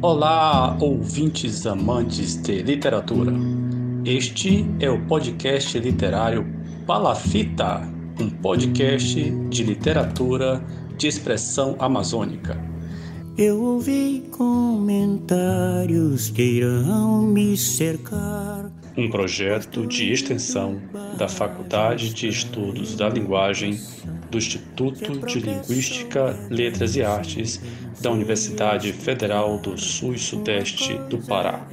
Olá, ouvintes amantes de literatura. Este é o podcast literário Palafita, um podcast de literatura de expressão amazônica. Eu ouvi comentários que irão me cercar. Um projeto de extensão da Faculdade de Estudos da Linguagem do Instituto de Linguística, Letras e Artes da Universidade Federal do Sul e Sudeste do Pará.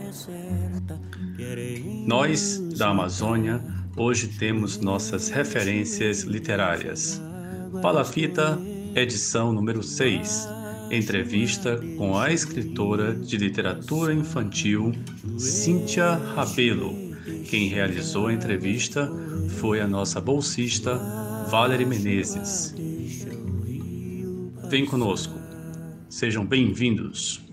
Nós, da Amazônia, hoje temos nossas referências literárias. Palafita, edição número 6. Entrevista com a escritora de literatura infantil Cíntia Rabelo. Quem realizou a entrevista foi a nossa bolsista Valerie Menezes. Vem conosco. Sejam bem-vindos.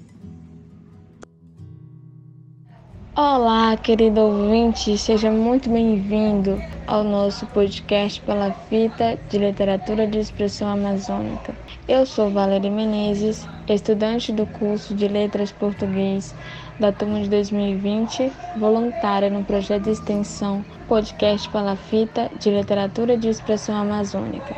Olá, querido ouvinte, seja muito bem-vindo ao nosso podcast pela fita de literatura de expressão amazônica. Eu sou Valerie Menezes, estudante do curso de Letras Português da turma de 2020, voluntária no projeto de extensão Podcast pela Fita de Literatura de Expressão Amazônica.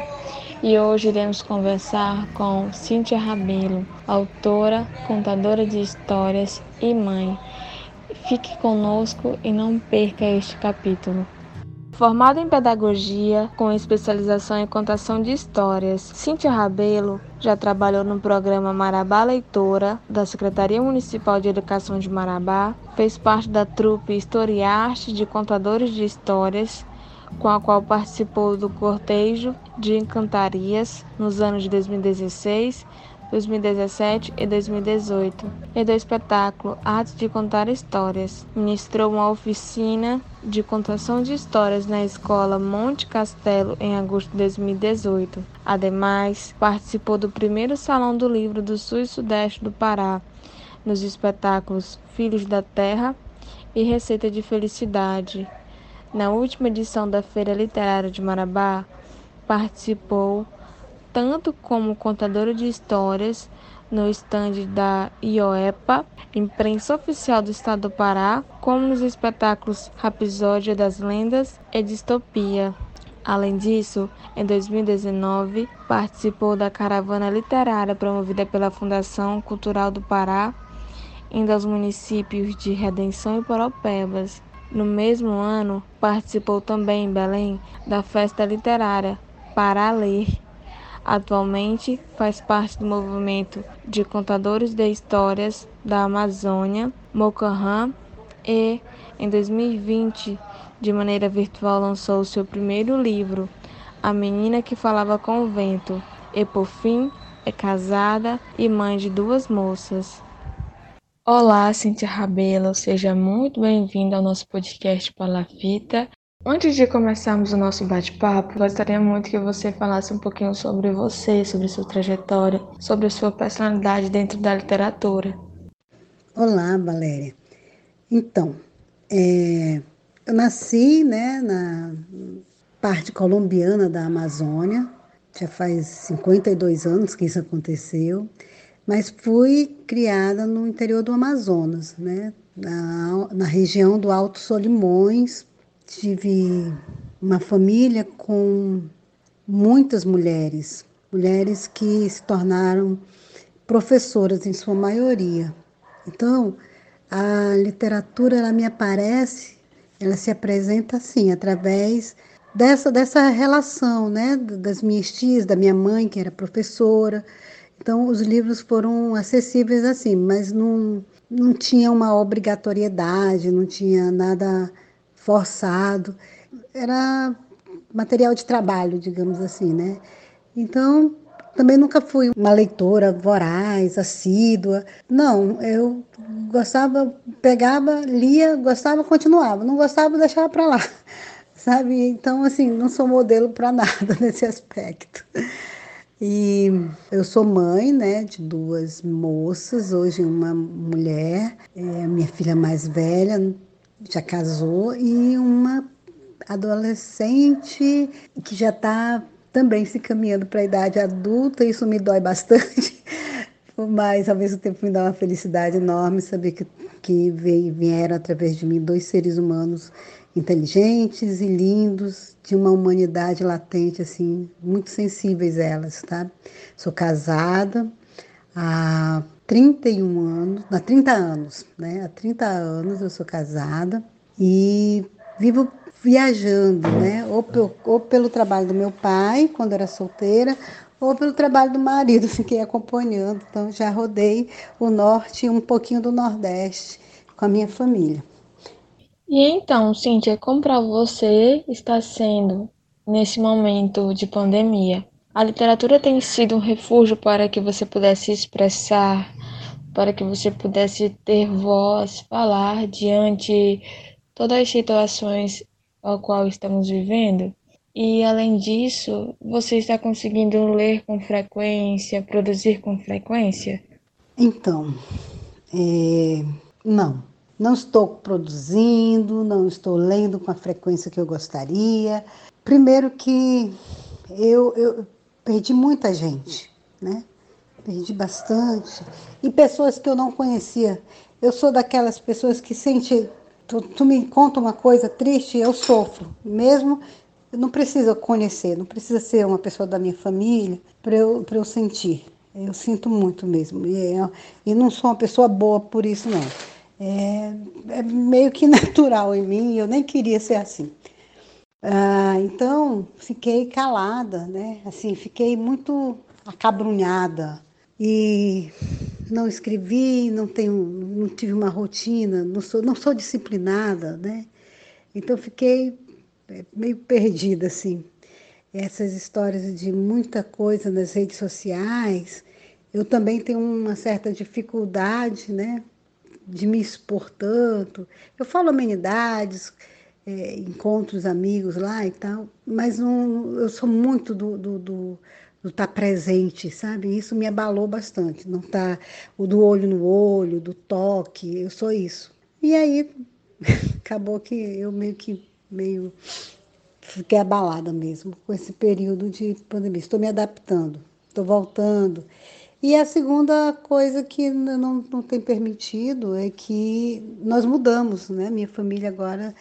E hoje iremos conversar com Cíntia Rabelo, autora, contadora de histórias e mãe. Fique conosco e não perca este capítulo. Formada em pedagogia, com especialização em contação de histórias, Cíntia Rabelo já trabalhou no programa Marabá Leitora, da Secretaria Municipal de Educação de Marabá, fez parte da trupe Historiarte de Contadores de Histórias, com a qual participou do cortejo de encantarias nos anos de 2016 2017 e 2018, e do espetáculo Arte de Contar Histórias. Ministrou uma oficina de contação de histórias na Escola Monte Castelo em agosto de 2018. Ademais, participou do primeiro Salão do Livro do Sul e Sudeste do Pará, nos espetáculos Filhos da Terra e Receita de Felicidade. Na última edição da Feira Literária de Marabá, participou tanto como contadora de histórias no estande da IOEPA, imprensa oficial do estado do Pará, como nos espetáculos Rapisódia das Lendas e Distopia. Além disso, em 2019, participou da caravana literária promovida pela Fundação Cultural do Pará, indo aos municípios de Redenção e Poropebas. No mesmo ano, participou também em Belém da festa literária Pará Ler, Atualmente faz parte do movimento de contadores de histórias da Amazônia, Mocahan, e em 2020, de maneira virtual, lançou seu primeiro livro, A Menina que Falava com o Vento, e por fim é casada e mãe de duas moças. Olá, Cintia Rabelo, seja muito bem-vinda ao nosso podcast Palafita. Antes de começarmos o nosso bate-papo, gostaria muito que você falasse um pouquinho sobre você, sobre sua trajetória, sobre a sua personalidade dentro da literatura. Olá, Valéria. Então, é, eu nasci né, na parte colombiana da Amazônia, já faz 52 anos que isso aconteceu, mas fui criada no interior do Amazonas, né, na, na região do Alto Solimões, tive uma família com muitas mulheres, mulheres que se tornaram professoras em sua maioria. Então, a literatura ela me aparece, ela se apresenta assim, através dessa dessa relação, né, das minhas tias, da minha mãe que era professora. Então, os livros foram acessíveis assim, mas não não tinha uma obrigatoriedade, não tinha nada forçado, era material de trabalho, digamos assim, né? Então, também nunca fui uma leitora voraz, assídua. Não, eu gostava, pegava, lia, gostava, continuava. Não gostava, deixava para lá. Sabe? Então, assim, não sou modelo para nada nesse aspecto. E eu sou mãe, né, de duas moças, hoje uma mulher, é, minha filha mais velha, já casou, e uma adolescente que já está também se caminhando para a idade adulta, isso me dói bastante, Mas ao mesmo tempo me dá uma felicidade enorme saber que, que vieram através de mim dois seres humanos inteligentes e lindos, de uma humanidade latente, assim, muito sensíveis elas, tá? Sou casada há 31 anos, há 30 anos, né? Há 30 anos eu sou casada e vivo viajando, né? Ou, ou pelo trabalho do meu pai, quando era solteira, ou pelo trabalho do marido, fiquei acompanhando. Então já rodei o norte e um pouquinho do nordeste com a minha família. E então, Cíntia, como para você está sendo nesse momento de pandemia? A literatura tem sido um refúgio para que você pudesse expressar, para que você pudesse ter voz, falar diante todas as situações ao qual estamos vivendo? E além disso, você está conseguindo ler com frequência, produzir com frequência? Então, é... não. Não estou produzindo, não estou lendo com a frequência que eu gostaria. Primeiro que eu, eu perdi muita gente, né? Perdi bastante. E pessoas que eu não conhecia. Eu sou daquelas pessoas que sente. Tu, tu me conta uma coisa triste, eu sofro. Mesmo não precisa conhecer, não precisa ser uma pessoa da minha família para eu, eu sentir. Eu sinto muito mesmo. E, é, e não sou uma pessoa boa por isso, não é, é meio que natural em mim, eu nem queria ser assim. Ah, então, fiquei calada, né? Assim, fiquei muito acabrunhada e não escrevi, não tenho, não tive uma rotina, não sou, não sou disciplinada, né? Então fiquei é, meio perdida assim. Essas histórias de muita coisa nas redes sociais, eu também tenho uma certa dificuldade, né? de me expor tanto. Eu falo amenidades, é, encontros amigos lá e tal, mas não, eu sou muito do, do, do do estar tá presente, sabe? Isso me abalou bastante. Não tá o do olho no olho, do toque, eu sou isso. E aí acabou que eu meio que meio fiquei abalada mesmo com esse período de pandemia. Estou me adaptando, estou voltando. E a segunda coisa que não, não tem permitido é que nós mudamos, né? Minha família agora,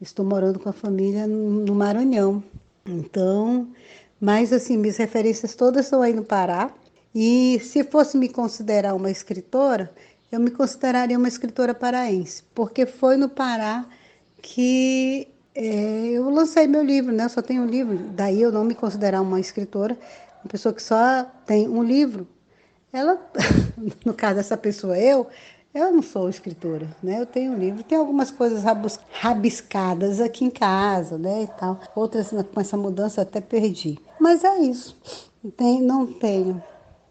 estou morando com a família no Maranhão. Então, mas assim, minhas referências todas estão aí no Pará. E se fosse me considerar uma escritora, eu me consideraria uma escritora paraense, porque foi no Pará que é, eu lancei meu livro, né? Eu só tenho um livro, daí eu não me considerar uma escritora, uma pessoa que só tem um livro, ela, no caso dessa pessoa, eu, eu não sou escritora, né? Eu tenho um livro, tem algumas coisas rabiscadas aqui em casa, né, e tal. Outras com essa mudança até perdi. Mas é isso. Tem, não tenho.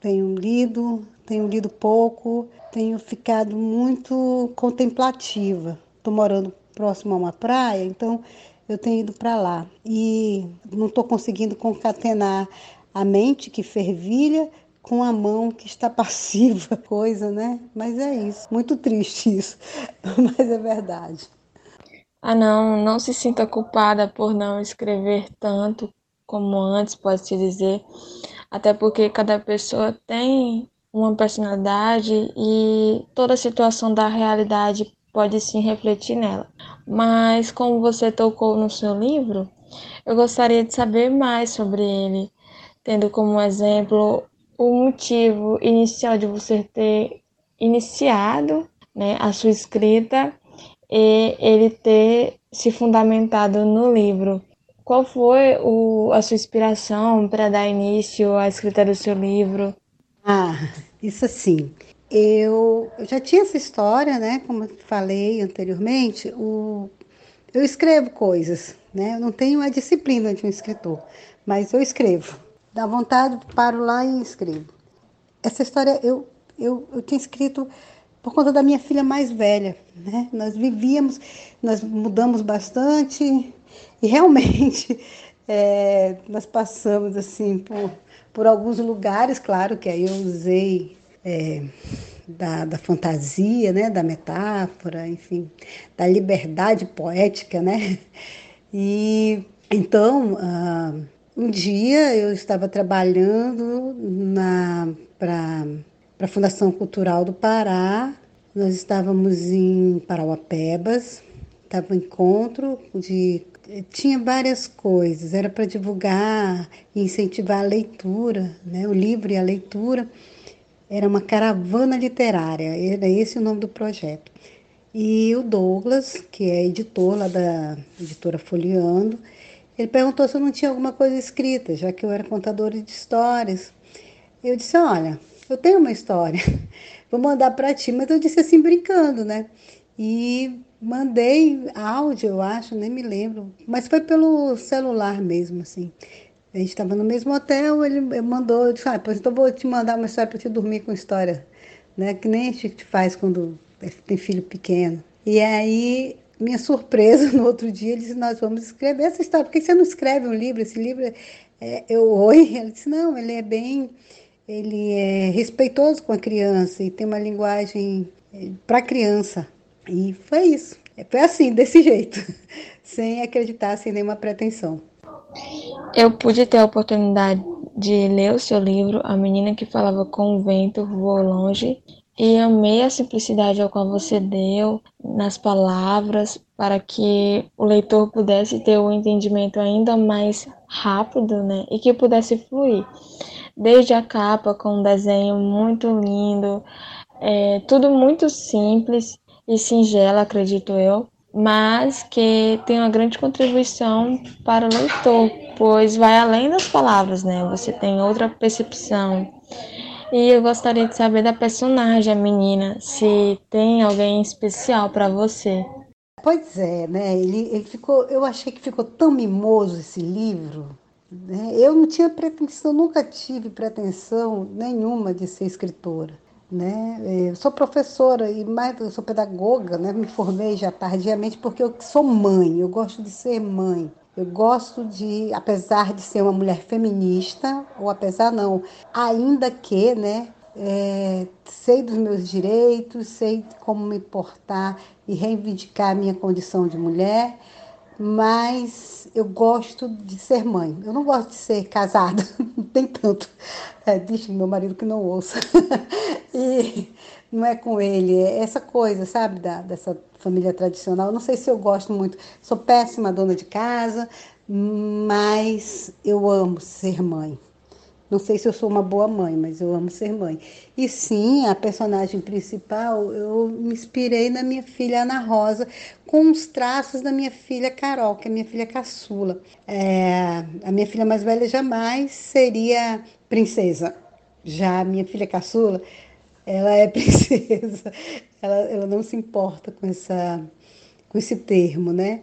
Tenho lido, tenho lido pouco, tenho ficado muito contemplativa. Estou morando próximo a uma praia, então eu tenho ido para lá e não estou conseguindo concatenar a mente que fervilha com a mão que está passiva, coisa, né? Mas é isso. Muito triste isso, mas é verdade. Ah, não, não se sinta culpada por não escrever tanto como antes, pode-se dizer. Até porque cada pessoa tem uma personalidade e toda situação da realidade pode sim refletir nela. Mas como você tocou no seu livro, eu gostaria de saber mais sobre ele, tendo como exemplo o motivo inicial de você ter iniciado né, a sua escrita e ele ter se fundamentado no livro. Qual foi o, a sua inspiração para dar início à escrita do seu livro? Ah, isso assim. Eu, eu já tinha essa história, né? Como falei anteriormente, o, eu escrevo coisas, né? Eu não tenho a disciplina de um escritor, mas eu escrevo. Dá vontade, paro lá e escrevo. Essa história eu, eu, eu tinha escrito por conta da minha filha mais velha. Né? Nós vivíamos, nós mudamos bastante e realmente é, nós passamos assim por, por alguns lugares, claro que aí eu usei é, da, da fantasia, né, da metáfora, enfim, da liberdade poética, né? E então ah, um dia eu estava trabalhando para a Fundação Cultural do Pará. Nós estávamos em Parauapebas, estava um encontro de tinha várias coisas, era para divulgar e incentivar a leitura, né? o livro e a leitura. Era uma caravana literária, era esse o nome do projeto. E o Douglas, que é editor lá da editora Folheando, ele perguntou se eu não tinha alguma coisa escrita, já que eu era contadora de histórias. Eu disse: Olha, eu tenho uma história, vou mandar para ti, mas eu disse assim, brincando, né? E mandei áudio, eu acho, nem me lembro, mas foi pelo celular mesmo, assim. A gente estava no mesmo hotel, ele mandou, eu disse, ah, então vou te mandar uma história para te dormir com história, né? Que nem a gente faz quando tem filho pequeno. E aí, minha surpresa, no outro dia, ele disse, nós vamos escrever essa história, por que você não escreve um livro? Esse livro, é, eu, oi? Ele disse, não, ele é bem, ele é respeitoso com a criança e tem uma linguagem é, para criança, e foi isso. Foi assim, desse jeito, sem acreditar, sem nenhuma pretensão. Eu pude ter a oportunidade de ler o seu livro, A Menina que Falava com o Vento Voou Longe, e amei a simplicidade ao qual você deu nas palavras para que o leitor pudesse ter um entendimento ainda mais rápido, né, e que pudesse fluir. Desde a capa com um desenho muito lindo, é, tudo muito simples e singela, acredito eu, mas que tem uma grande contribuição para o leitor, pois vai além das palavras, né? Você tem outra percepção. E eu gostaria de saber da personagem, a menina, se tem alguém especial para você. Pois é, né? Ele, ele, ficou, eu achei que ficou tão mimoso esse livro. Né? Eu não tinha pretensão, nunca tive pretensão nenhuma de ser escritora. Né? Eu sou professora e mais eu sou pedagoga, né? Me formei já tardiamente porque eu sou mãe, eu gosto de ser mãe. Eu gosto de, apesar de ser uma mulher feminista, ou apesar não, ainda que, né, é, sei dos meus direitos, sei como me portar e reivindicar a minha condição de mulher, mas eu gosto de ser mãe. Eu não gosto de ser casada, não tem tanto. É, deixa meu marido que não ouça. e não é com ele, é essa coisa, sabe, da, dessa família tradicional. Não sei se eu gosto muito. Sou péssima dona de casa, mas eu amo ser mãe. Não sei se eu sou uma boa mãe, mas eu amo ser mãe. E sim, a personagem principal, eu me inspirei na minha filha Ana Rosa, com os traços da minha filha Carol, que é minha filha caçula. É, a minha filha mais velha jamais seria princesa. Já a minha filha caçula, ela é princesa. Ela, ela não se importa com, essa, com esse termo, né?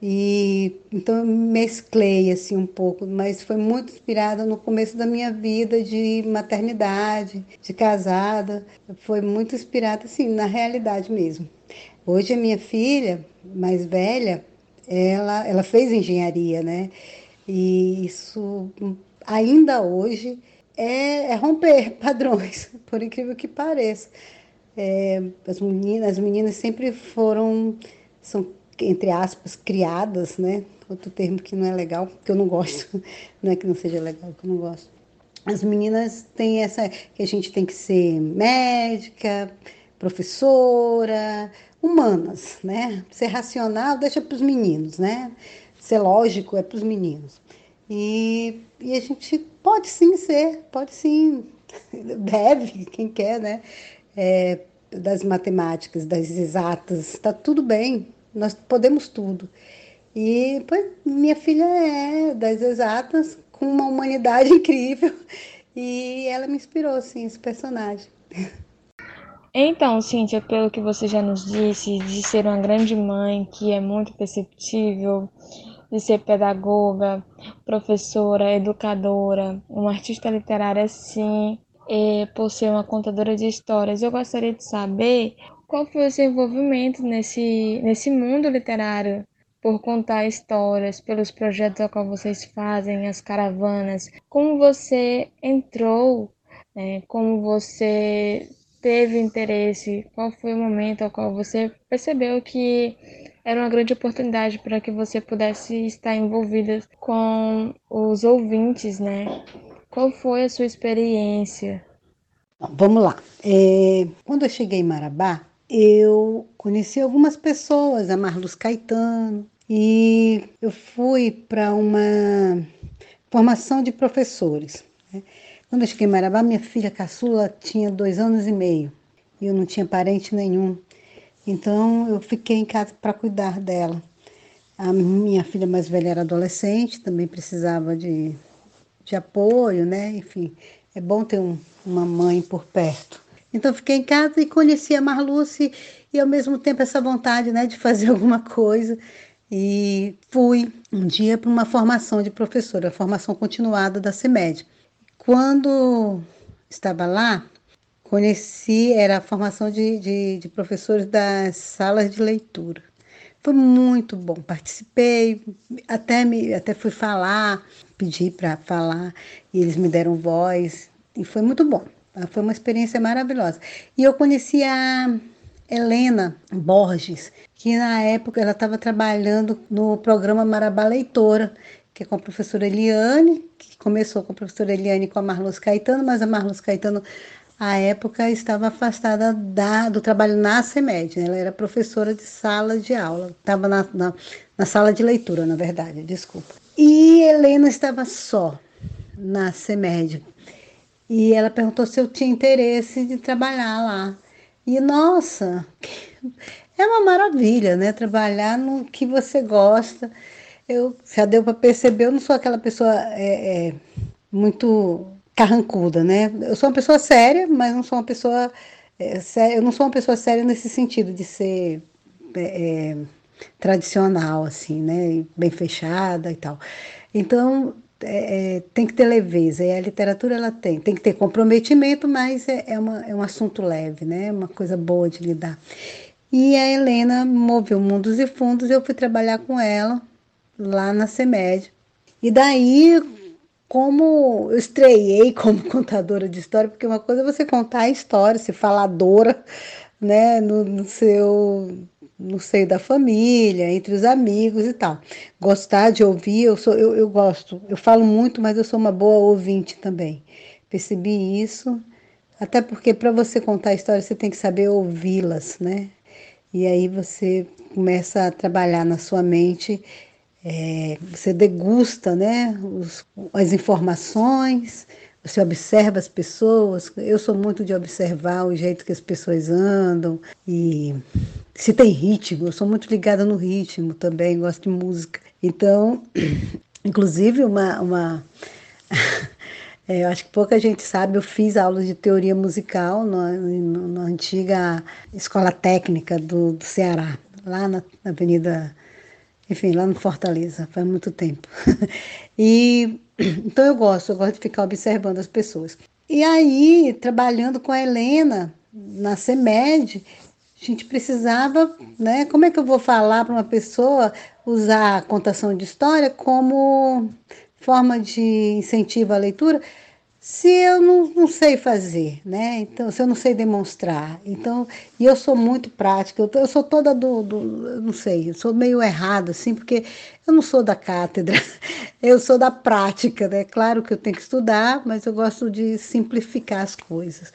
E então eu mesclei assim um pouco, mas foi muito inspirada no começo da minha vida de maternidade, de casada. Foi muito inspirada assim na realidade mesmo. Hoje a minha filha mais velha, ela ela fez engenharia, né? E isso ainda hoje é, é romper padrões, por incrível que pareça. É, as meninas, as meninas sempre foram são entre aspas, criadas, né? Outro termo que não é legal, que eu não gosto, não é que não seja legal, que eu não gosto. As meninas têm essa que a gente tem que ser médica, professora, humanas, né? Ser racional deixa para os meninos, né? Ser lógico é para os meninos. E, e a gente pode sim ser, pode sim, deve, quem quer, né? É, das matemáticas, das exatas, está tudo bem, nós podemos tudo. E pois, minha filha é das exatas, com uma humanidade incrível, e ela me inspirou, assim, esse personagem. Então, Cíntia, pelo que você já nos disse, de ser uma grande mãe, que é muito perceptível, de ser pedagoga, professora, educadora, uma artista literária, sim, e por ser uma contadora de histórias, eu gostaria de saber qual foi o seu envolvimento nesse, nesse mundo literário? Por contar histórias, pelos projetos a qual vocês fazem, as caravanas, como você entrou, né? como você teve interesse, qual foi o momento ao qual você percebeu que era uma grande oportunidade para que você pudesse estar envolvida com os ouvintes, né? Qual foi a sua experiência? Vamos lá. É, quando eu cheguei em Marabá, eu conheci algumas pessoas, a Marluz Caetano, e eu fui para uma formação de professores. Né? Quando eu cheguei em Marabá, minha filha caçula tinha dois anos e meio e eu não tinha parente nenhum. Então eu fiquei em casa para cuidar dela. A minha filha mais velha era adolescente, também precisava de, de apoio, né? Enfim, é bom ter um, uma mãe por perto. Então fiquei em casa e conheci a Marluce e ao mesmo tempo essa vontade, né, de fazer alguma coisa. E fui um dia para uma formação de professora, a formação continuada da CEMED. Quando estava lá, conheci, era a formação de, de, de professores das salas de leitura. Foi muito bom, participei, até, me, até fui falar, pedi para falar, e eles me deram voz, e foi muito bom. Foi uma experiência maravilhosa. E eu conheci a Helena Borges, que na época ela estava trabalhando no programa Marabá Leitora, que é com a professora Eliane, que começou com a professora Eliane e com a Marluz Caetano, mas a Marluz Caetano à época estava afastada da, do trabalho na CEMED, né? ela era professora de sala de aula, estava na, na, na, sala de leitura, na verdade, desculpa. E Helena estava só na CEMED, e ela perguntou se eu tinha interesse de trabalhar lá. E nossa, é uma maravilha, né? Trabalhar no que você gosta. Eu já deu para perceber, eu não sou aquela pessoa é, é, muito carrancuda, né? Eu sou uma pessoa séria, mas não sou uma pessoa é, eu não sou uma pessoa séria nesse sentido de ser é, é, tradicional, assim, né? Bem fechada e tal. Então é, é, tem que ter leveza, e a literatura ela tem, tem que ter comprometimento, mas é, é, uma, é um assunto leve, né? Uma coisa boa de lidar. E a Helena moveu mundos e fundos, eu fui trabalhar com ela lá na CEMED. E daí como eu estreiei como contadora de história, porque uma coisa é você contar a história, ser faladora, né, no, no seu no seio da família, entre os amigos e tal. Gostar de ouvir, eu sou eu, eu gosto. Eu falo muito, mas eu sou uma boa ouvinte também. Percebi isso, até porque para você contar a história você tem que saber ouvi-las, né? E aí você começa a trabalhar na sua mente é, você degusta né, os, as informações, você observa as pessoas. Eu sou muito de observar o jeito que as pessoas andam e se tem ritmo. Eu sou muito ligada no ritmo também, gosto de música. Então, inclusive, uma. uma é, eu acho que pouca gente sabe, eu fiz aulas de teoria musical na, na antiga escola técnica do, do Ceará, lá na, na Avenida enfim, lá no Fortaleza, faz muito tempo. e então eu gosto, eu gosto de ficar observando as pessoas. E aí, trabalhando com a Helena na CEMED, a gente precisava, né? Como é que eu vou falar para uma pessoa usar a contação de história como forma de incentivo à leitura? Se eu não, não, sei fazer, né? Então, se eu não sei demonstrar. Então, e eu sou muito prática, eu, eu sou toda do, do, não sei, eu sou meio errada, assim, porque eu não sou da cátedra, eu sou da prática, né? Claro que eu tenho que estudar, mas eu gosto de simplificar as coisas.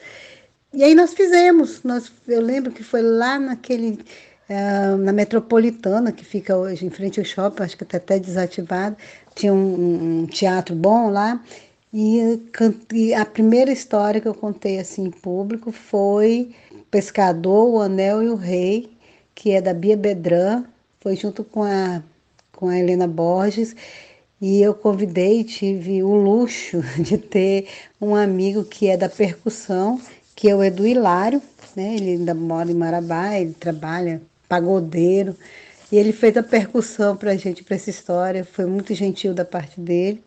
E aí nós fizemos, nós, eu lembro que foi lá naquele, uh, na Metropolitana, que fica hoje em frente ao shopping, acho que está até desativado, tinha um, um teatro bom lá, e, e, a primeira história que eu contei assim em público foi Pescador, o Anel e o Rei, que é da Bia Bedran, foi junto com a, com a Helena Borges. E eu convidei, tive o luxo de ter um amigo que é da percussão, que é o Edu Hilário, né? Ele ainda mora em Marabá, ele trabalha pagodeiro. E ele fez a percussão para a gente, para essa história. Foi muito gentil da parte dele.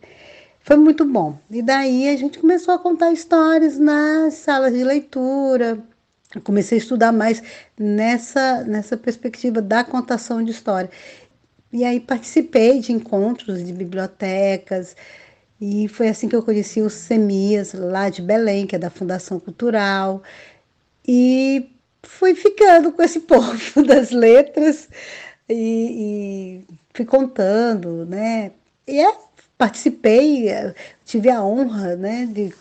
Foi muito bom. E daí a gente começou a contar histórias nas salas de leitura. Eu comecei a estudar mais nessa, nessa perspectiva da contação de história. E aí participei de encontros de bibliotecas, e foi assim que eu conheci o SEMIAS, lá de Belém, que é da Fundação Cultural. E fui ficando com esse povo das letras e, e fui contando, né? E é participei, eh, tive a honra né, de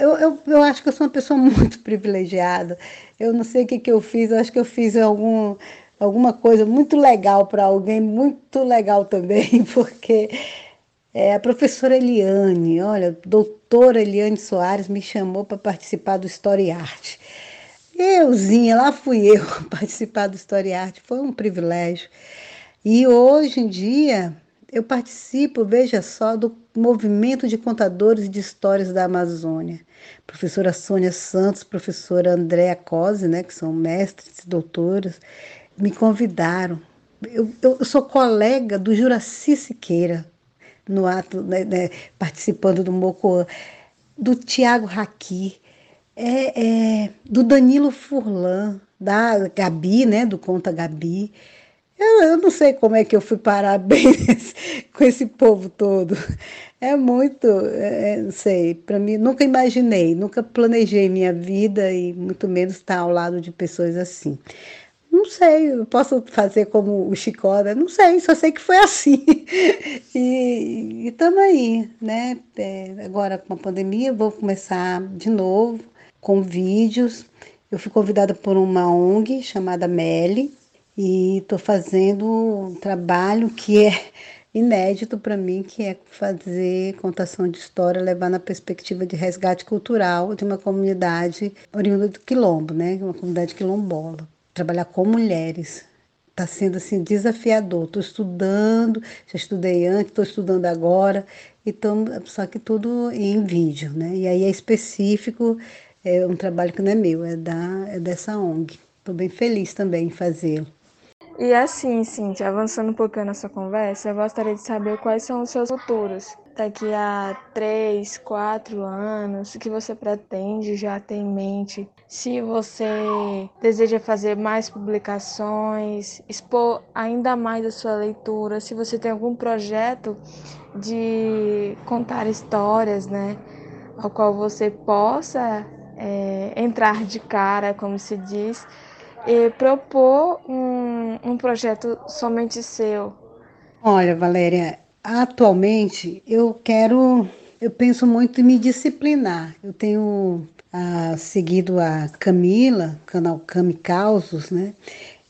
Eu, eu, eu acho que eu sou uma pessoa muito privilegiada. Eu não sei o que, que eu fiz, eu acho que eu fiz algum, alguma coisa muito legal para alguém, muito legal também, porque é, a professora Eliane, olha, doutora Eliane Soares me chamou para participar do e Arte. Euzinha, lá fui eu participar do e Arte, foi um privilégio. E hoje em dia eu participo, veja só, do movimento de contadores de histórias da Amazônia. Professora Sônia Santos, professora Andréa Cose, né, que são mestres doutoras, me convidaram. Eu, eu sou colega do Juraci Siqueira, no ato, né, né, participando do Mocoan, do Tiago Raqui, é, é, do Danilo Furlan, da Gabi, né, do Conta Gabi. Eu, eu, não sei como é que eu fui parar bem com esse povo todo. É muito, é, é, não sei, para mim, nunca imaginei, nunca planejei minha vida e muito menos estar ao lado de pessoas assim. Não sei, eu posso fazer como o Chicó, né? não sei, só sei que foi assim. e estamos aí, né? É, agora com a pandemia, vou começar de novo com vídeos. Eu fui convidada por uma ONG chamada Meli, e estou fazendo um trabalho que é inédito para mim, que é fazer contação de história, levar na perspectiva de resgate cultural de uma comunidade oriunda do quilombo, né? Uma comunidade quilombola. Trabalhar com mulheres. Está sendo assim desafiador. Estou estudando, já estudei antes, estou estudando agora, então, só que tudo em vídeo, né? E aí é específico, é um trabalho que não é meu, é, da, é dessa ONG. Estou bem feliz também em fazê-lo. E assim, Cintia, avançando um pouquinho nessa conversa, eu gostaria de saber quais são os seus futuros. Daqui a três, quatro anos, o que você pretende já ter em mente? Se você deseja fazer mais publicações, expor ainda mais a sua leitura, se você tem algum projeto de contar histórias, né? Ao qual você possa é, entrar de cara, como se diz, e propor um, um projeto somente seu? Olha, Valéria, atualmente eu quero, eu penso muito em me disciplinar. Eu tenho ah, seguido a Camila, canal Cami Causos, né?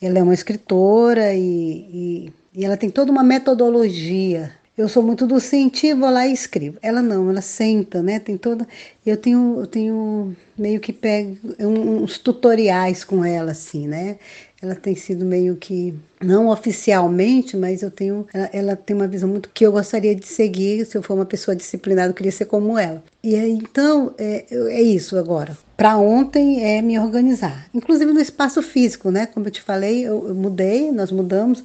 Ela é uma escritora e, e, e ela tem toda uma metodologia eu sou muito do sentir, vou lá e escrevo. Ela não, ela senta, né? Tem toda. Eu tenho, eu tenho meio que pego uns tutoriais com ela, assim, né? Ela tem sido meio que, não oficialmente, mas eu tenho, ela, ela, tem uma visão muito que eu gostaria de seguir. Se eu for uma pessoa disciplinada, eu queria ser como ela. E aí, então, é, é isso agora. Para ontem é me organizar, inclusive no espaço físico, né? Como eu te falei, eu, eu mudei, nós mudamos.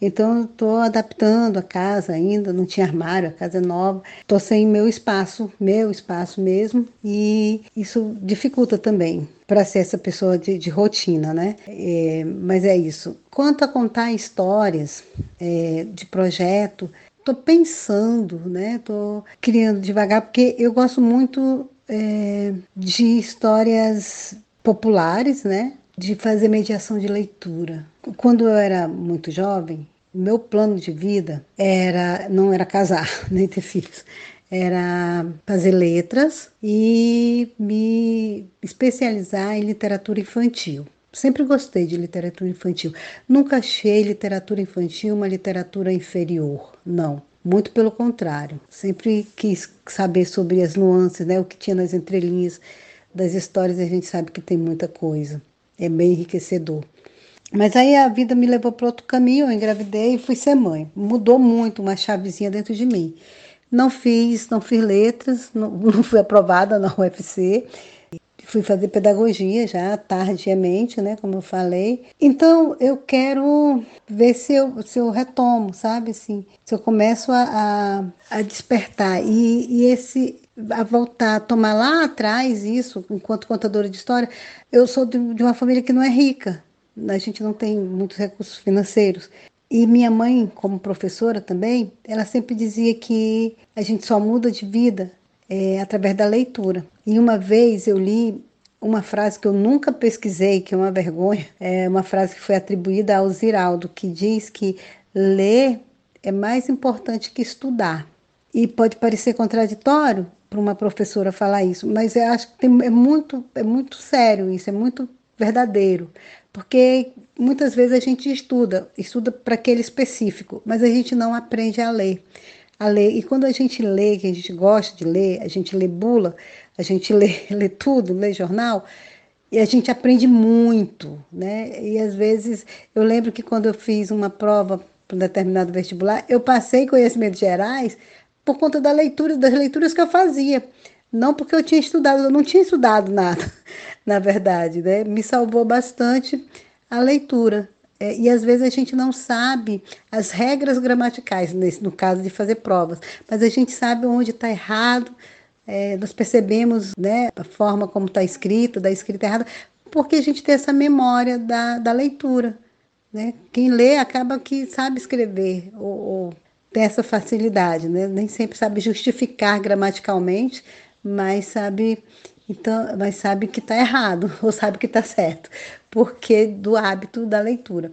Então, estou adaptando a casa ainda, não tinha armário, a casa é nova. Estou sem meu espaço, meu espaço mesmo, e isso dificulta também para ser essa pessoa de, de rotina, né? É, mas é isso. Quanto a contar histórias é, de projeto, estou pensando, né? Estou criando devagar, porque eu gosto muito é, de histórias populares, né? De fazer mediação de leitura. Quando eu era muito jovem, meu plano de vida era não era casar nem ter filhos era fazer letras e me especializar em literatura infantil. Sempre gostei de literatura infantil. Nunca achei literatura infantil uma literatura inferior, não. Muito pelo contrário. Sempre quis saber sobre as nuances, né, o que tinha nas entrelinhas das histórias, a gente sabe que tem muita coisa. É bem enriquecedor. Mas aí a vida me levou para outro caminho, eu engravidei e fui ser mãe. Mudou muito uma chavezinha dentro de mim. Não fiz, não fiz letras, não, não fui aprovada na UFC. Fui fazer pedagogia já tardiamente, né, como eu falei. Então eu quero ver se eu, se eu retomo, sabe, assim, se eu começo a, a, a despertar e, e esse a voltar a tomar lá atrás isso, enquanto contadora de história, eu sou de, de uma família que não é rica, a gente não tem muitos recursos financeiros. E minha mãe, como professora também, ela sempre dizia que a gente só muda de vida é, através da leitura. E uma vez eu li uma frase que eu nunca pesquisei, que é uma vergonha, é uma frase que foi atribuída ao Ziraldo, que diz que ler é mais importante que estudar. E pode parecer contraditório para uma professora falar isso, mas eu acho que tem, é, muito, é muito sério isso, é muito verdadeiro. Porque muitas vezes a gente estuda, estuda para aquele específico, mas a gente não aprende a ler. A ler. E quando a gente lê, que a gente gosta de ler, a gente lê bula, a gente lê, lê tudo, lê jornal, e a gente aprende muito, né? E às vezes eu lembro que quando eu fiz uma prova para um determinado vestibular, eu passei conhecimentos gerais por conta da leitura, das leituras que eu fazia. Não porque eu tinha estudado, eu não tinha estudado nada, na verdade, né? Me salvou bastante a leitura. É, e às vezes a gente não sabe as regras gramaticais, nesse, no caso de fazer provas, mas a gente sabe onde está errado, é, nós percebemos né, a forma como está escrito, da escrita errada, porque a gente tem essa memória da, da leitura. Né? Quem lê acaba que sabe escrever, ou, ou tem essa facilidade, né? nem sempre sabe justificar gramaticalmente, mas sabe então, mas sabe que está errado ou sabe que está certo, porque do hábito da leitura.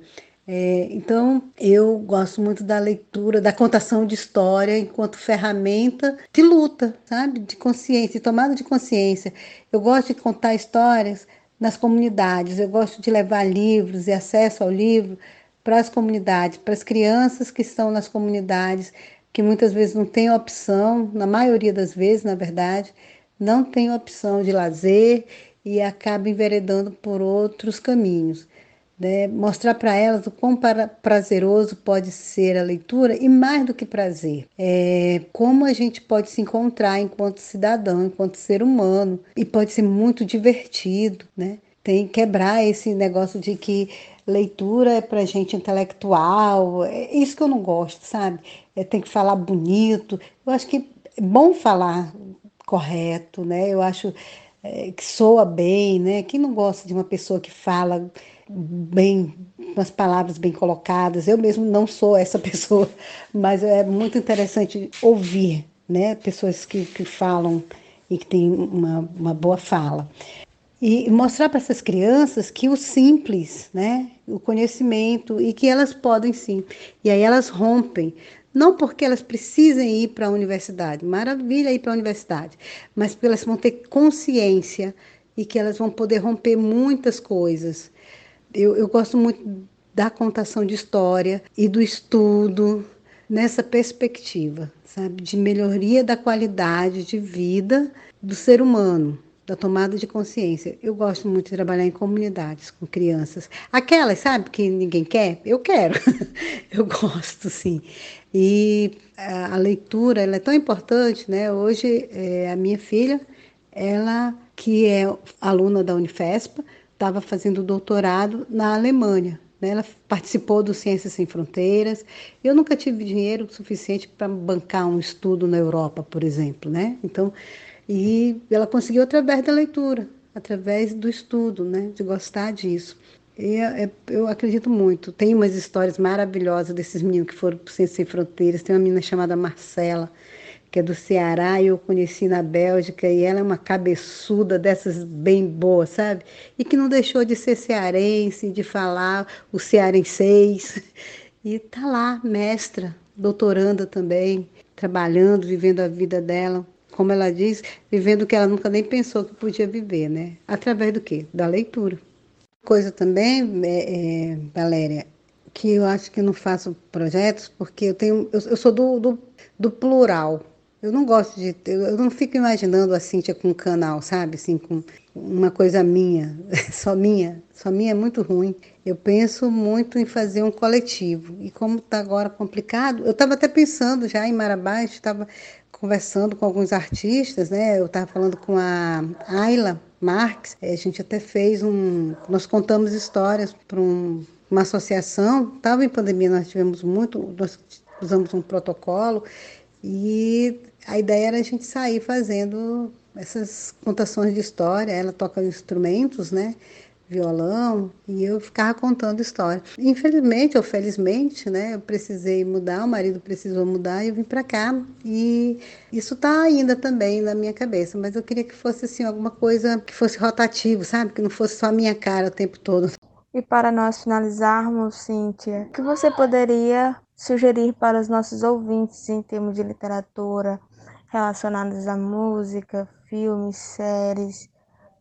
É, então, eu gosto muito da leitura, da contação de história enquanto ferramenta de luta, sabe? De consciência, de tomada de consciência. Eu gosto de contar histórias nas comunidades, eu gosto de levar livros e acesso ao livro para as comunidades, para as crianças que estão nas comunidades, que muitas vezes não têm opção, na maioria das vezes, na verdade, não têm opção de lazer e acabam enveredando por outros caminhos. Né? Mostrar para elas o quão prazeroso pode ser a leitura e mais do que prazer, é, como a gente pode se encontrar enquanto cidadão, enquanto ser humano, e pode ser muito divertido, né? Tem que quebrar esse negócio de que leitura é para gente intelectual, é isso que eu não gosto, sabe? É, tem que falar bonito. Eu acho que é bom falar correto, né? Eu acho é, que soa bem, né? Quem não gosta de uma pessoa que fala bem, com as palavras bem colocadas? Eu mesmo não sou essa pessoa, mas é muito interessante ouvir, né? Pessoas que, que falam e que têm uma, uma boa fala. E mostrar para essas crianças que o simples, né? O conhecimento e que elas podem sim. E aí elas rompem não porque elas precisem ir para a universidade, maravilha ir para a universidade, mas porque elas vão ter consciência e que elas vão poder romper muitas coisas. Eu, eu gosto muito da contação de história e do estudo nessa perspectiva, sabe, de melhoria da qualidade de vida do ser humano da tomada de consciência. Eu gosto muito de trabalhar em comunidades com crianças. Aquelas, sabe, que ninguém quer? Eu quero. eu gosto, sim. E a, a, leitura, ela é tão importante, né? Hoje, é, a minha filha, ela que é aluna da Unifespa, estava fazendo doutorado na Alemanha. Né? Ela participou do Ciências Sem Fronteiras. Eu nunca tive dinheiro suficiente para bancar um estudo na Europa, por exemplo, né? Então, e ela conseguiu através da leitura, através do estudo, né? de gostar disso. E é, é, eu acredito muito. Tem umas histórias maravilhosas desses meninos que foram para Sem Fronteiras. Tem uma menina chamada Marcela, que é do Ceará, e eu conheci na Bélgica, e ela é uma cabeçuda dessas bem boas, sabe? E que não deixou de ser cearense, de falar o cearenseis. E tá lá, mestra, doutoranda também, trabalhando, vivendo a vida dela como ela diz, vivendo o que ela nunca nem pensou que podia viver, né? Através do quê? Da leitura. Coisa também, é, é, Valéria, que eu acho que não faço projetos porque eu tenho, eu, eu sou do, do, do, plural. Eu não gosto de, eu não fico imaginando a Cíntia com um canal, sabe, assim, com uma coisa minha, só minha, só minha é muito ruim. Eu penso muito em fazer um coletivo e como está agora complicado, eu estava até pensando já em Marabá, estava conversando com alguns artistas, né? Eu estava falando com a Ayla Marques, a gente até fez um. Nós contamos histórias para um, uma associação, estava em pandemia, nós tivemos muito, nós usamos um protocolo e a ideia era a gente sair fazendo essas contações de história. Ela toca instrumentos, né? Violão e eu ficava contando história. Infelizmente ou felizmente, né, eu precisei mudar, o marido precisou mudar e eu vim para cá e isso está ainda também na minha cabeça, mas eu queria que fosse assim alguma coisa que fosse rotativo, sabe, que não fosse só a minha cara o tempo todo. E para nós finalizarmos, Cíntia, o que você poderia sugerir para os nossos ouvintes em termos de literatura relacionados à música, filmes, séries,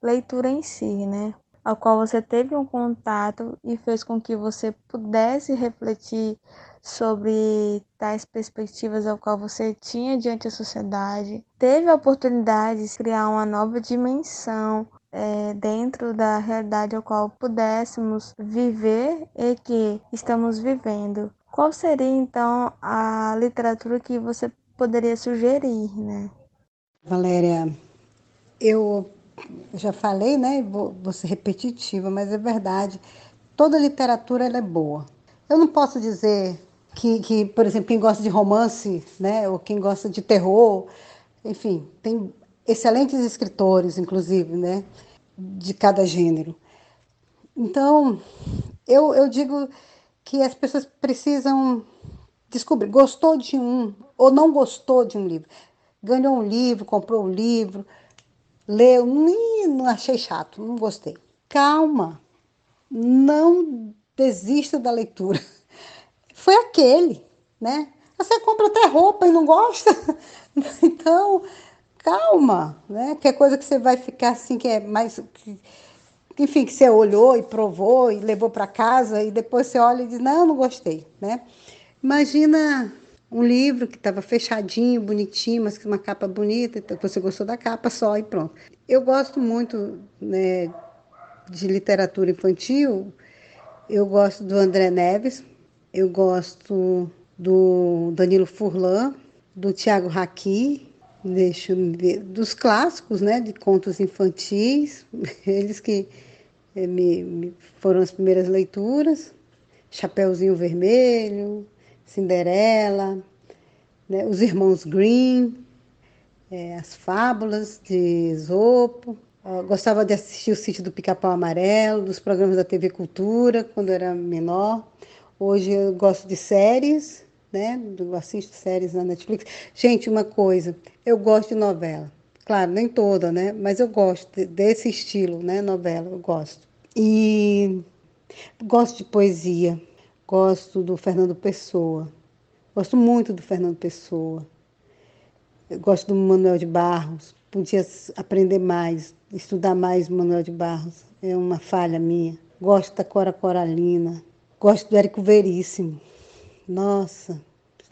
leitura em si, né? Ao qual você teve um contato e fez com que você pudesse refletir sobre tais perspectivas ao qual você tinha diante da sociedade, teve a oportunidade de criar uma nova dimensão é, dentro da realidade ao qual pudéssemos viver e que estamos vivendo. Qual seria então a literatura que você poderia sugerir, né? Valéria, eu já falei, né? Vou, vou ser repetitiva, mas é verdade. Toda literatura é boa. Eu não posso dizer que, que, por exemplo, quem gosta de romance, né, ou quem gosta de terror, enfim, tem excelentes escritores, inclusive, né, de cada gênero. Então, eu, eu digo que as pessoas precisam descobrir, gostou de um ou não gostou de um livro. Ganhou um livro, comprou um livro, leu, não achei chato, não gostei. Calma, não desista da leitura. Foi aquele, né? Você compra até roupa e não gosta. Então, calma, né? Que é coisa que você vai ficar assim, que é mais. Que, enfim, que você olhou e provou e levou para casa e depois você olha e diz: Não, não gostei, né? Imagina um livro que estava fechadinho, bonitinho, mas com uma capa bonita, então você gostou da capa só e pronto. Eu gosto muito né, de literatura infantil, eu gosto do André Neves, eu gosto do Danilo Furlan, do Tiago Raqui, deixa eu ver, dos clássicos, né, de contos infantis, eles que eh, me, me foram as primeiras leituras, Chapeuzinho Vermelho, Cinderela, né, os Irmãos Green, é, as fábulas de Esopo. Eu gostava de assistir o Sítio do Pica-Pau Amarelo, dos programas da TV Cultura, quando era menor. Hoje eu gosto de séries, né? Eu assisto séries na Netflix. Gente, uma coisa, eu gosto de novela. Claro, nem toda, né? Mas eu gosto desse estilo, né? Novela, eu gosto. E gosto de poesia. Gosto do Fernando Pessoa. Gosto muito do Fernando Pessoa. Eu gosto do Manuel de Barros. Podia aprender mais, estudar mais o Manuel de Barros. É uma falha minha. Gosto da Cora Coralina. Gosto do Érico Veríssimo. Nossa,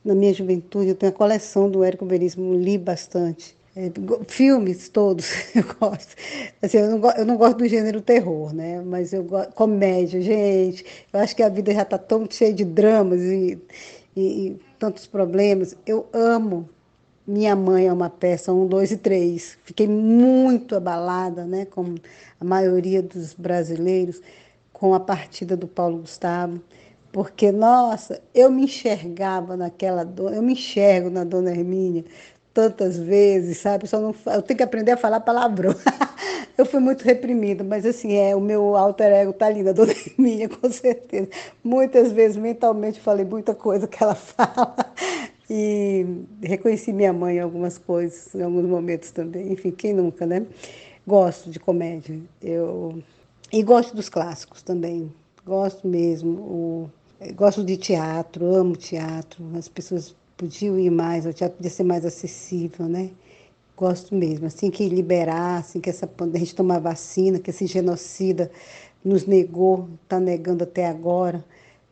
na minha juventude eu tenho a coleção do Érico Veríssimo, li bastante. É, filmes todos eu gosto. Assim, eu, não, eu não gosto do gênero terror, né? Mas eu gosto. Comédia, gente. Eu acho que a vida já está tão cheia de dramas e, e, e, tantos problemas. Eu amo. Minha mãe é uma peça, um, dois e três. Fiquei muito abalada, né? Como a maioria dos brasileiros, com a partida do Paulo Gustavo. Porque, nossa, eu me enxergava naquela eu me enxergo na dona Hermínia tantas vezes, sabe? Só não, eu tenho que aprender a falar palavrão. eu fui muito reprimida, mas assim, é, o meu alter ego tá ali, da dona minha, com certeza. Muitas vezes, mentalmente, falei muita coisa que ela fala. E reconheci minha mãe em algumas coisas, em alguns momentos também. Enfim, quem nunca, né? Gosto de comédia. Eu... E gosto dos clássicos também. Gosto mesmo. O... Gosto de teatro, amo teatro. As pessoas podiam ir mais, o teatro podia ser mais acessível, né? Gosto mesmo. Assim que liberar, assim que essa a gente tomar vacina, que esse genocida nos negou, está negando até agora,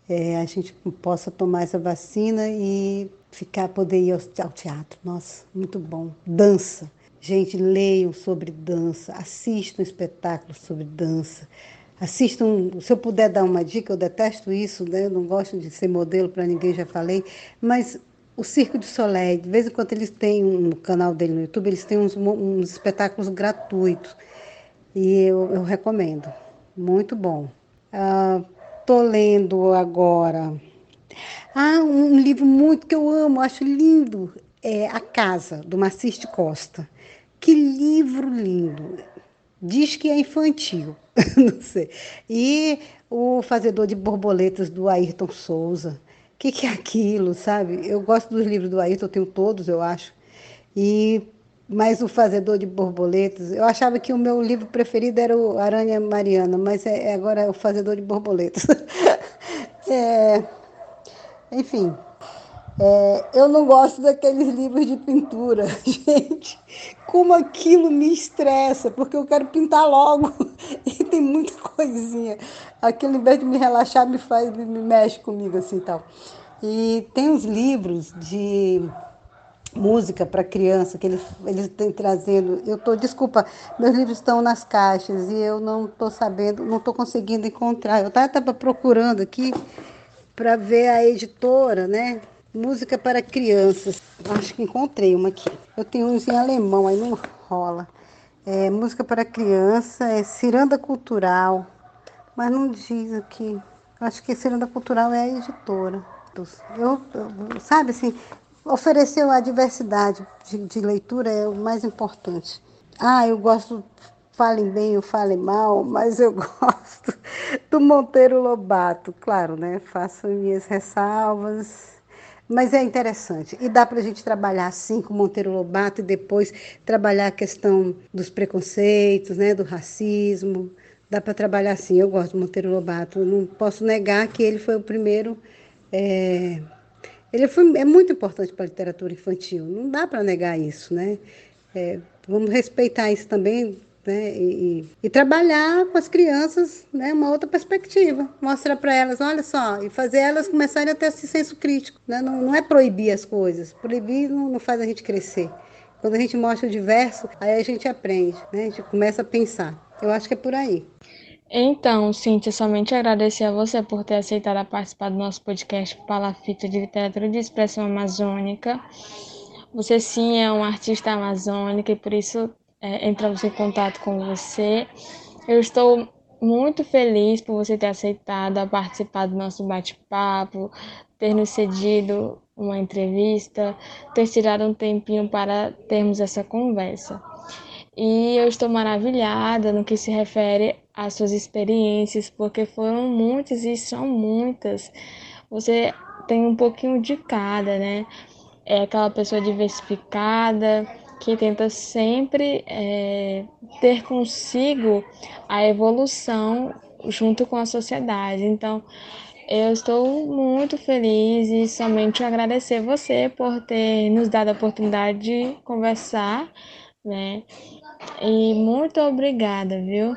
é, a gente possa tomar essa vacina e ficar, poder ir ao, ao teatro. Nossa, muito bom. Dança. Gente, leiam sobre dança, assistam espetáculos sobre dança. Assistam, se eu puder dar uma dica, eu detesto isso, né? eu não gosto de ser modelo para ninguém, já falei, mas o Circo de Soleil, de vez em quando eles têm um canal dele no YouTube, eles têm uns, uns espetáculos gratuitos. E eu, eu recomendo. Muito bom. Estou uh, lendo agora. Ah, um livro muito que eu amo, acho lindo. É A Casa, do Maciste Costa. Que livro lindo. Diz que é infantil, não sei. E o Fazedor de Borboletas, do Ayrton Souza que, que é aquilo, sabe? Eu gosto dos livros do Ayrton, eu tenho todos, eu acho. E mas o Fazedor de Borboletas, eu achava que o meu livro preferido era o Aranha Mariana, mas é, agora é o Fazedor de Borboletas. é, enfim, É, eu não gosto daqueles livros de pintura. Gente, como aquilo me estressa, porque eu quero pintar logo. E tem muita coisinha. Aquilo, em vez de me relaxar, me faz, me mexe comigo assim tal. E tem uns livros de música para criança que eles têm trazendo. Eu tô, desculpa, meus livros estão nas caixas e eu não estou sabendo, não estou conseguindo encontrar. Eu estava procurando aqui para ver a editora, né? Música para crianças. Acho que encontrei uma aqui. Eu tenho uns em alemão, aí não rola. É, música para criança, é Ciranda Cultural, mas não diz aqui. Acho que Ciranda Cultural é a editora. Eu, eu, sabe assim, ofereceu a diversidade de, de, leitura é o mais importante. Ah, eu gosto, falem bem ou falem mal, mas eu gosto do Monteiro Lobato, claro, né? Faço minhas ressalvas, mas é interessante. E dá para a gente trabalhar assim com Monteiro Lobato e depois trabalhar a questão dos preconceitos, né? Do racismo. Dá para trabalhar assim. Eu gosto do Monteiro Lobato. Eu não posso negar que ele foi o primeiro. É, ele foi, é muito importante para a literatura infantil, não dá para negar isso, né? É, vamos respeitar isso também, né? E, e, trabalhar com as crianças, né? Uma outra perspectiva, mostrar para elas, olha só, e fazer elas começarem a ter esse senso crítico, né? Não, não é proibir as coisas, proibir não, não faz a gente crescer. Quando a gente mostra o diverso, aí a gente aprende, né? A gente começa a pensar. Eu acho que é por aí. Então, Cíntia, somente agradecer a você por ter aceitado participar do nosso podcast Palafita de Literatura de Expressão Amazônica. Você sim é um artista amazônica e por isso é, entramos em contato com você. Eu estou muito feliz por você ter aceitado a participar do nosso bate-papo, ter nos cedido uma entrevista, ter tirado um tempinho para termos essa conversa. E eu estou maravilhada no que se refere às suas experiências, porque foram muitas e são muitas. Você tem um pouquinho de cada, né? É aquela pessoa diversificada que tenta sempre é, ter consigo a evolução junto com a sociedade. Então, eu estou muito feliz e somente agradecer você por ter nos dado a oportunidade de conversar, né? E muito obrigada, viu?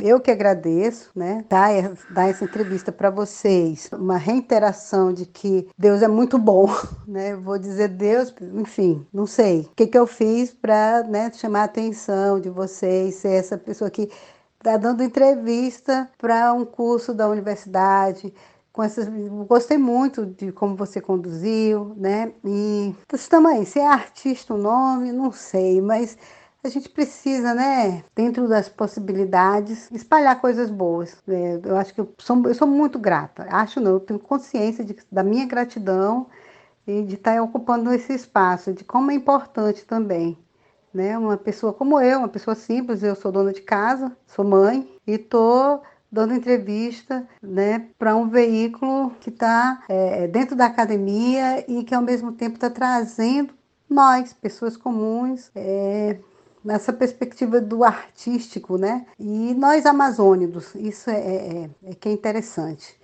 Eu que agradeço, né, dar, dar essa entrevista para vocês, uma reiteração de que Deus é muito bom, né? vou dizer Deus, enfim, não sei o que, que eu fiz para né, chamar a atenção de vocês, ser essa pessoa que está dando entrevista para um curso da universidade, com essas, gostei muito de como você conduziu, né? E estamos aí, se é artista o nome, não sei, mas a gente precisa, né, dentro das possibilidades, espalhar coisas boas. É, eu acho que eu sou, eu sou muito grata. Acho não, eu tenho consciência de, da minha gratidão e de estar ocupando esse espaço, de como é importante também. Né? Uma pessoa como eu, uma pessoa simples, eu sou dona de casa, sou mãe e estou dando entrevista né, para um veículo que está é, dentro da academia e que ao mesmo tempo está trazendo nós, pessoas comuns, é, nessa perspectiva do artístico, né? E nós amazônicos, isso é, é, é que é interessante.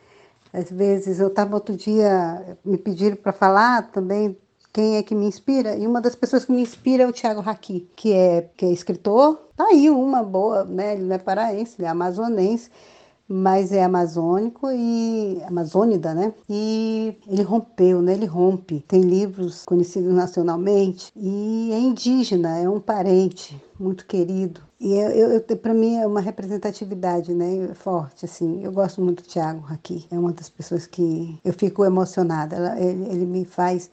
Às vezes, eu estava outro dia, me pediram para falar também quem é que me inspira, e uma das pessoas que me inspira é o Tiago Raqui, que é, que é escritor, tá aí uma boa, né? Ele não é paraense, ele é amazonense, mas é amazônico e amazônida, né? E ele rompeu, né? Ele rompe. Tem livros conhecidos nacionalmente e é indígena, é um parente muito querido. E eu, eu para mim é uma representatividade, né, forte assim. Eu gosto muito do Tiago aqui. É uma das pessoas que eu fico emocionada. Ele, ele me faz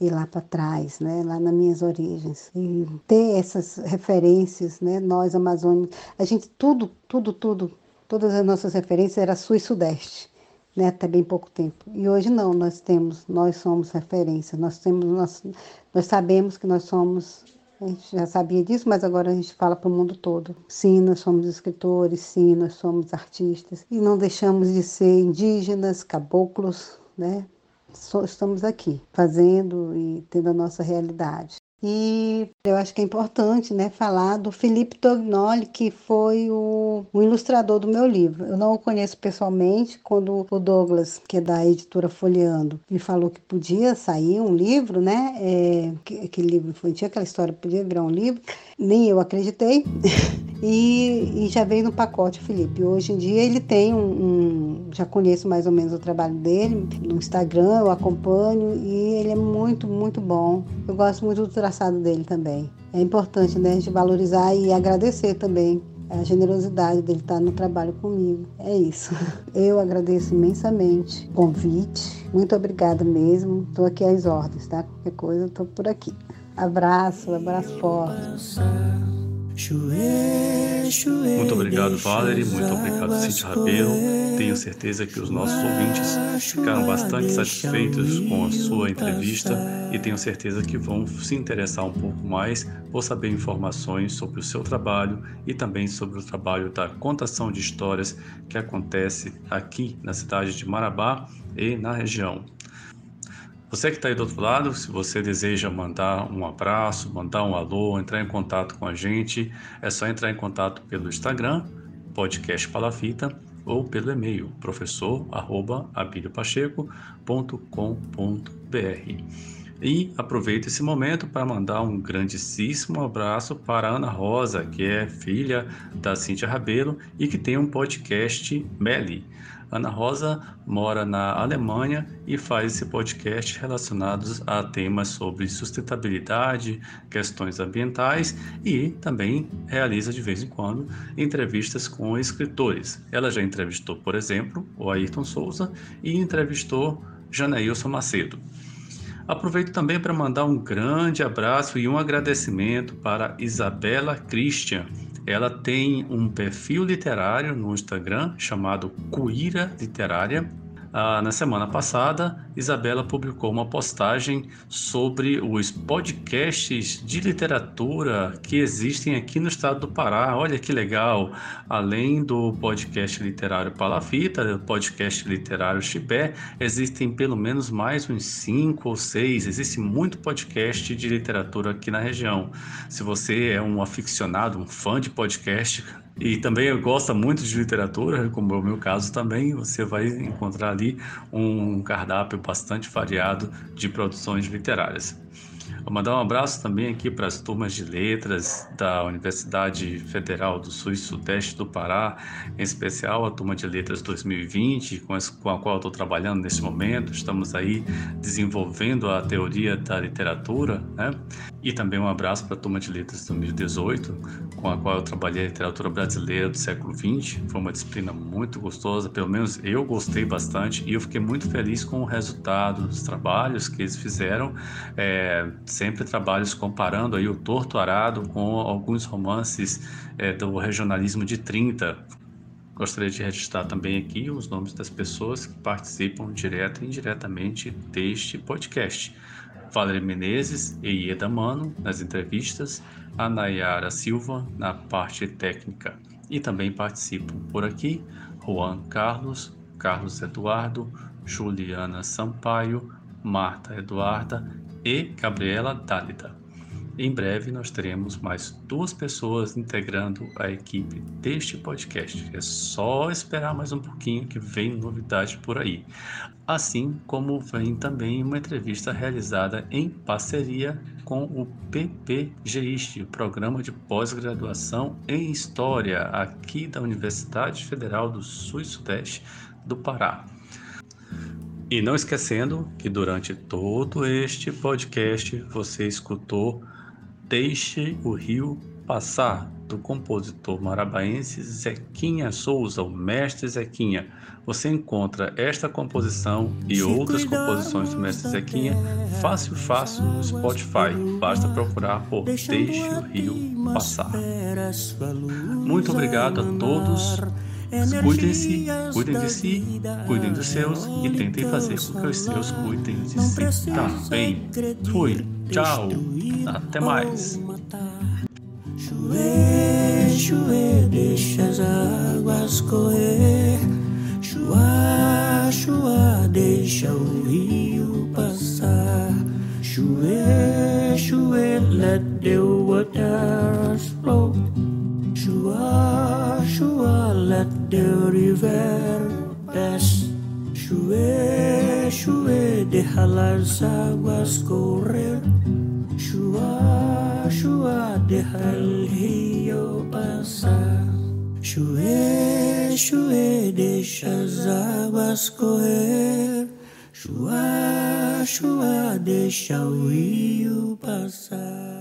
ir lá para trás, né, lá nas minhas origens e ter essas referências, né, nós amazônicos, a gente tudo, tudo, tudo todas as nossas referências eram sul e sudeste, né, até bem pouco tempo. E hoje não, nós temos, nós somos referência, nós temos, nós, nós sabemos que nós somos, a gente já sabia disso, mas agora a gente fala para o mundo todo. Sim, nós somos escritores, sim, nós somos artistas e não deixamos de ser indígenas, caboclos, né? Só estamos aqui fazendo e tendo a nossa realidade. E eu acho que é importante né, falar do Felipe Tognoli, que foi o, o, ilustrador do meu livro. Eu não o conheço pessoalmente, quando o Douglas, que é da editora Folheando, me falou que podia sair um livro, né? É, aquele livro infantil, aquela história podia virar um livro, nem eu acreditei. e, e, já veio no pacote, Felipe. Hoje em dia ele tem um, um, Já conheço mais ou menos o trabalho dele no Instagram, eu acompanho e ele é muito, muito bom. Eu gosto muito do traçado dele também. É importante né, a gente valorizar e agradecer também a generosidade dele estar no trabalho comigo. É isso. Eu agradeço imensamente o convite. Muito obrigada mesmo. Estou aqui às ordens, tá? Qualquer coisa, estou por aqui. Abraço, abraço forte. Muito obrigado, Valerie. Muito obrigado, Cintia Rabelo. Tenho certeza que os nossos ouvintes ficaram bastante satisfeitos com a sua entrevista e tenho certeza que vão se interessar um pouco mais por saber informações sobre o seu trabalho e também sobre o trabalho da contação de histórias que acontece aqui na cidade de Marabá e na região. Você que está aí do outro lado, se você deseja mandar um abraço, mandar um alô, entrar em contato com a gente, é só entrar em contato pelo Instagram, podcast Palafita, ou pelo e-mail professor@abiliopacheco.com.br. E aproveito esse momento para mandar um grandíssimo abraço para a Ana Rosa, que é filha da Cíntia Rabelo e que tem um podcast Meli. Ana Rosa mora na Alemanha e faz esse podcast relacionados a temas sobre sustentabilidade, questões ambientais e também realiza de vez em quando entrevistas com escritores. Ela já entrevistou, por exemplo, o Ayrton Souza e entrevistou Janailson Macedo. Aproveito também para mandar um grande abraço e um agradecimento para Isabela Christian, ela tem um perfil literário no Instagram chamado Cuíra Literária ah, na semana passada, Isabela publicou uma postagem sobre os podcasts de literatura que existem aqui no estado do Pará. Olha que legal! Além do podcast literário Palafita, do podcast literário Chibé, existem pelo menos mais uns cinco ou seis. Existe muito podcast de literatura aqui na região. Se você é um aficionado, um fã de podcast, e também gosta muito de literatura, como é o meu caso também, você vai encontrar ali um cardápio bastante variado de produções literárias. Vou mandar um abraço também aqui para as turmas de letras da Universidade Federal do Sul e Sudeste do Pará, em especial a turma de letras 2020, com, a qual estou trabalhando nesse momento. Estamos aí desenvolvendo a teoria da literatura, né? E também um abraço para a turma de letras 2018, com a qual eu trabalhei a literatura brasileira do século XX. Foi uma disciplina muito gostosa, pelo menos eu gostei bastante e eu fiquei muito feliz com o resultado dos trabalhos que eles fizeram. É, sempre trabalhos comparando aí o Torto Arado com alguns romances é, do regionalismo de 30. Gostaria de registrar também aqui os nomes das pessoas que participam direta e indiretamente deste podcast. Valerie Menezes e Ieda Mano nas entrevistas, a Nayara Silva na parte técnica. E também participam por aqui Juan Carlos, Carlos Eduardo, Juliana Sampaio, Marta Eduarda e Gabriela Dálida. Em breve nós teremos mais duas pessoas integrando a equipe deste podcast. É só esperar mais um pouquinho que vem novidade por aí. Assim como vem também uma entrevista realizada em parceria com o PPGIST, o Programa de Pós-Graduação em História, aqui da Universidade Federal do Sul e Sudeste do Pará. E não esquecendo que durante todo este podcast você escutou Deixe o Rio Passar, do compositor marabaense Zequinha Souza, o mestre Zequinha. Você encontra esta composição e outras composições do mestre Zequinha fácil, fácil no Spotify. Basta procurar por Deixe o Rio Passar. Muito obrigado a todos Cuidem-se, cuidem de si, cuidem dos seus e tentem fazer com que os seus cuidem de si também. Fui, tchau, até mais. Chuê, chuê, deixa as águas correr. Chua, chua, deixa o rio passar. Chuê. shue, let the waters flow. The river pass. Shue, shue, deja las aguas correr. Shua, shua, deja el río pasar. Shue, shue, deixa as águas correr. Chua, chua, deixa o rio passar.